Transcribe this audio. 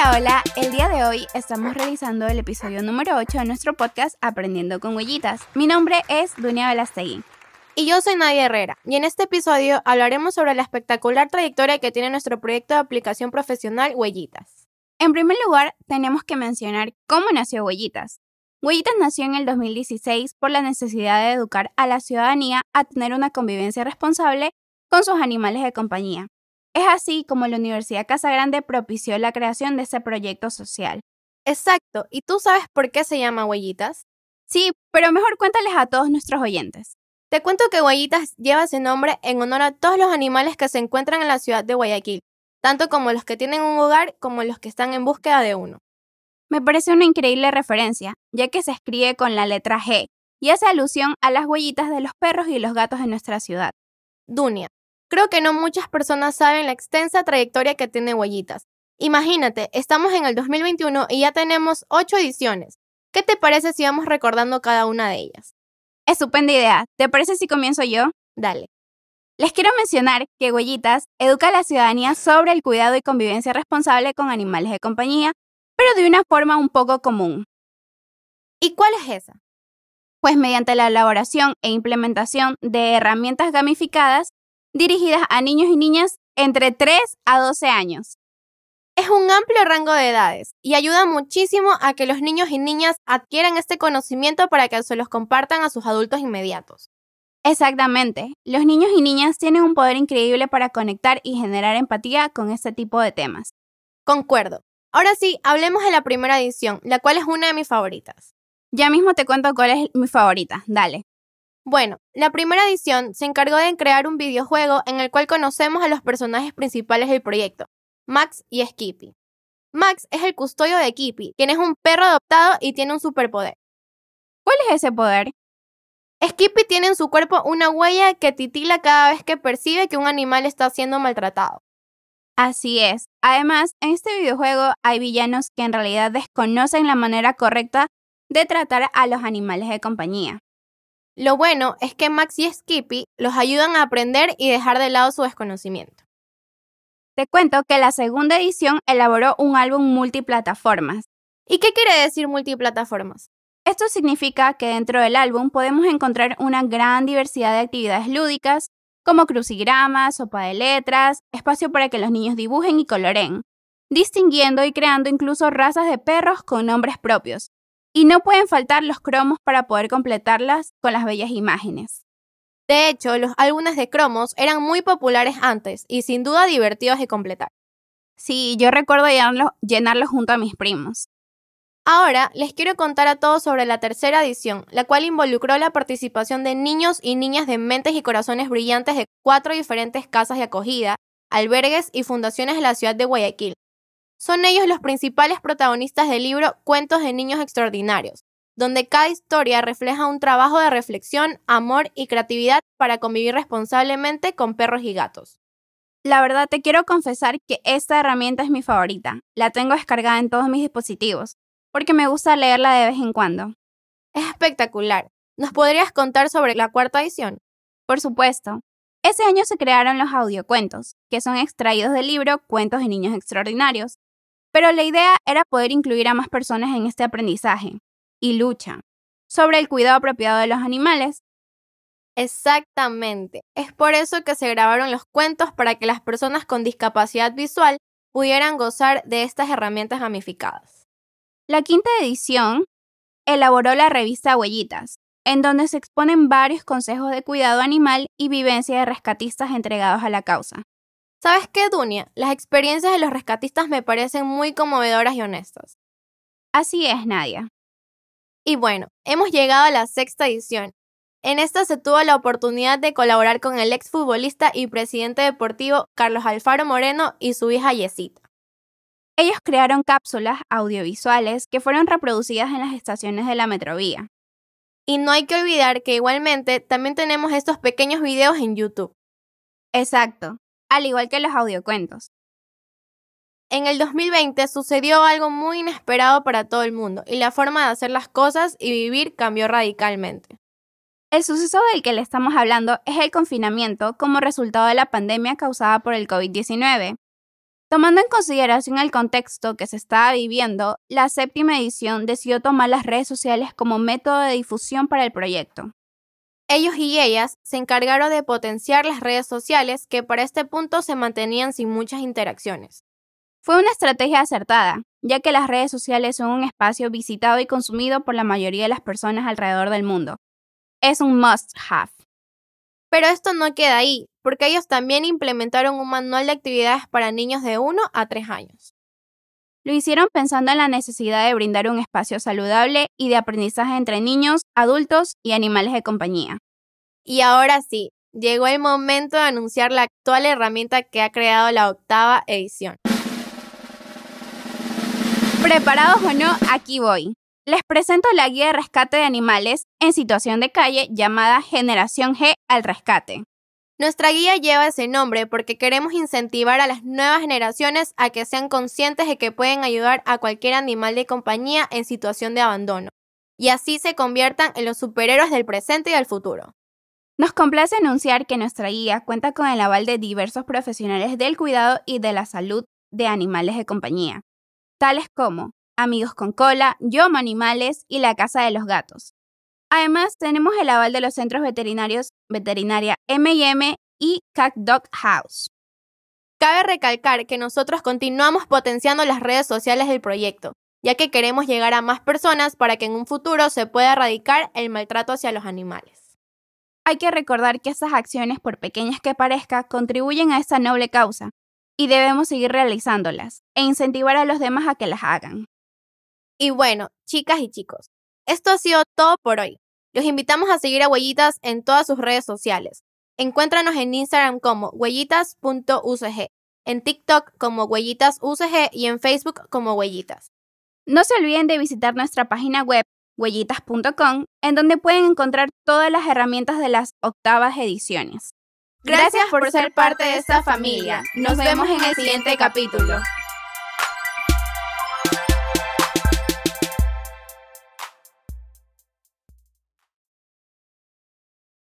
Hola, hola. El día de hoy estamos realizando el episodio número 8 de nuestro podcast Aprendiendo con Huellitas. Mi nombre es Dunia Velastegui. Y yo soy Nadia Herrera, y en este episodio hablaremos sobre la espectacular trayectoria que tiene nuestro proyecto de aplicación profesional Huellitas. En primer lugar, tenemos que mencionar cómo nació Huellitas. Huellitas nació en el 2016 por la necesidad de educar a la ciudadanía a tener una convivencia responsable con sus animales de compañía. Es así como la Universidad Casa Grande propició la creación de ese proyecto social. Exacto, ¿y tú sabes por qué se llama Huellitas? Sí, pero mejor cuéntales a todos nuestros oyentes. Te cuento que Huellitas lleva ese nombre en honor a todos los animales que se encuentran en la ciudad de Guayaquil, tanto como los que tienen un hogar como los que están en búsqueda de uno. Me parece una increíble referencia, ya que se escribe con la letra G y hace alusión a las huellitas de los perros y los gatos de nuestra ciudad. Dunia, Creo que no muchas personas saben la extensa trayectoria que tiene Huellitas. Imagínate, estamos en el 2021 y ya tenemos 8 ediciones. ¿Qué te parece si vamos recordando cada una de ellas? Estupenda idea. ¿Te parece si comienzo yo? Dale. Les quiero mencionar que Huellitas educa a la ciudadanía sobre el cuidado y convivencia responsable con animales de compañía, pero de una forma un poco común. ¿Y cuál es esa? Pues mediante la elaboración e implementación de herramientas gamificadas dirigidas a niños y niñas entre 3 a 12 años. Es un amplio rango de edades y ayuda muchísimo a que los niños y niñas adquieran este conocimiento para que se los compartan a sus adultos inmediatos. Exactamente. Los niños y niñas tienen un poder increíble para conectar y generar empatía con este tipo de temas. Concuerdo. Ahora sí, hablemos de la primera edición, la cual es una de mis favoritas. Ya mismo te cuento cuál es mi favorita. Dale. Bueno, la primera edición se encargó de crear un videojuego en el cual conocemos a los personajes principales del proyecto, Max y Skippy. Max es el custodio de Skippy, quien es un perro adoptado y tiene un superpoder. ¿Cuál es ese poder? Skippy tiene en su cuerpo una huella que titila cada vez que percibe que un animal está siendo maltratado. Así es. Además, en este videojuego hay villanos que en realidad desconocen la manera correcta de tratar a los animales de compañía. Lo bueno es que Max y Skippy los ayudan a aprender y dejar de lado su desconocimiento. Te cuento que la segunda edición elaboró un álbum multiplataformas. ¿Y qué quiere decir multiplataformas? Esto significa que dentro del álbum podemos encontrar una gran diversidad de actividades lúdicas, como crucigramas, sopa de letras, espacio para que los niños dibujen y coloren, distinguiendo y creando incluso razas de perros con nombres propios, y no pueden faltar los cromos para poder completarlas con las bellas imágenes. De hecho, los álbumes de cromos eran muy populares antes y sin duda divertidos de completar. Sí, yo recuerdo llenarlos, junto a mis primos. Ahora les quiero contar a todos sobre la tercera edición, la cual involucró la participación de niños y niñas de mentes y corazones brillantes de cuatro diferentes casas de acogida, albergues y fundaciones de la ciudad de Guayaquil, son ellos los principales protagonistas del libro Cuentos de Niños Extraordinarios, donde cada historia refleja un trabajo de reflexión, amor y creatividad para convivir responsablemente con perros y gatos. La verdad te quiero confesar que esta herramienta es mi favorita. La tengo descargada en todos mis dispositivos, porque me gusta leerla de vez en cuando. Es espectacular. ¿Nos podrías contar sobre la cuarta edición? Por supuesto. Ese año se crearon los audiocuentos, que son extraídos del libro Cuentos de Niños Extraordinarios, pero la idea era poder incluir a más personas en este aprendizaje y lucha sobre el cuidado apropiado de los animales. Exactamente. Es por eso que se grabaron los cuentos para que las personas con discapacidad visual pudieran gozar de estas herramientas gamificadas. La quinta edición elaboró la revista Huellitas, en donde se exponen varios consejos de cuidado animal y vivencia de rescatistas entregados a la causa. ¿Sabes qué, Dunia? Las experiencias de los rescatistas me parecen muy conmovedoras y honestas. Así es, Nadia. Y bueno, hemos llegado a la sexta edición. En esta se tuvo la oportunidad de colaborar con el exfutbolista y presidente deportivo Carlos Alfaro Moreno y su hija Yesita. Ellos crearon cápsulas audiovisuales que fueron reproducidas en las estaciones de la Metrovía. Y no hay que olvidar que igualmente también tenemos estos pequeños videos en YouTube. Exacto al igual que los audiocuentos. En el 2020 sucedió algo muy inesperado para todo el mundo y la forma de hacer las cosas y vivir cambió radicalmente. El suceso del que le estamos hablando es el confinamiento como resultado de la pandemia causada por el COVID-19. Tomando en consideración el contexto que se estaba viviendo, la séptima edición decidió tomar las redes sociales como método de difusión para el proyecto. Ellos y ellas se encargaron de potenciar las redes sociales que para este punto se mantenían sin muchas interacciones. Fue una estrategia acertada, ya que las redes sociales son un espacio visitado y consumido por la mayoría de las personas alrededor del mundo. Es un must have. Pero esto no queda ahí, porque ellos también implementaron un manual de actividades para niños de 1 a 3 años. Lo hicieron pensando en la necesidad de brindar un espacio saludable y de aprendizaje entre niños, adultos y animales de compañía. Y ahora sí, llegó el momento de anunciar la actual herramienta que ha creado la octava edición. Preparados o no, aquí voy. Les presento la guía de rescate de animales en situación de calle llamada Generación G al Rescate. Nuestra guía lleva ese nombre porque queremos incentivar a las nuevas generaciones a que sean conscientes de que pueden ayudar a cualquier animal de compañía en situación de abandono, y así se conviertan en los superhéroes del presente y del futuro. Nos complace anunciar que nuestra guía cuenta con el aval de diversos profesionales del cuidado y de la salud de animales de compañía, tales como Amigos con Cola, Yoma Animales y la Casa de los Gatos. Además, tenemos el aval de los centros veterinarios Veterinaria M&M y Cat Dog House. Cabe recalcar que nosotros continuamos potenciando las redes sociales del proyecto, ya que queremos llegar a más personas para que en un futuro se pueda erradicar el maltrato hacia los animales. Hay que recordar que estas acciones, por pequeñas que parezcan, contribuyen a esta noble causa, y debemos seguir realizándolas e incentivar a los demás a que las hagan. Y bueno, chicas y chicos, esto ha sido todo por hoy. Los invitamos a seguir a Huellitas en todas sus redes sociales. Encuéntranos en Instagram como huellitas.ucg, en TikTok como huellitasUCG y en Facebook como huellitas. No se olviden de visitar nuestra página web huellitas.com, en donde pueden encontrar todas las herramientas de las octavas ediciones. Gracias por ser parte de esta familia. Nos vemos en el siguiente capítulo.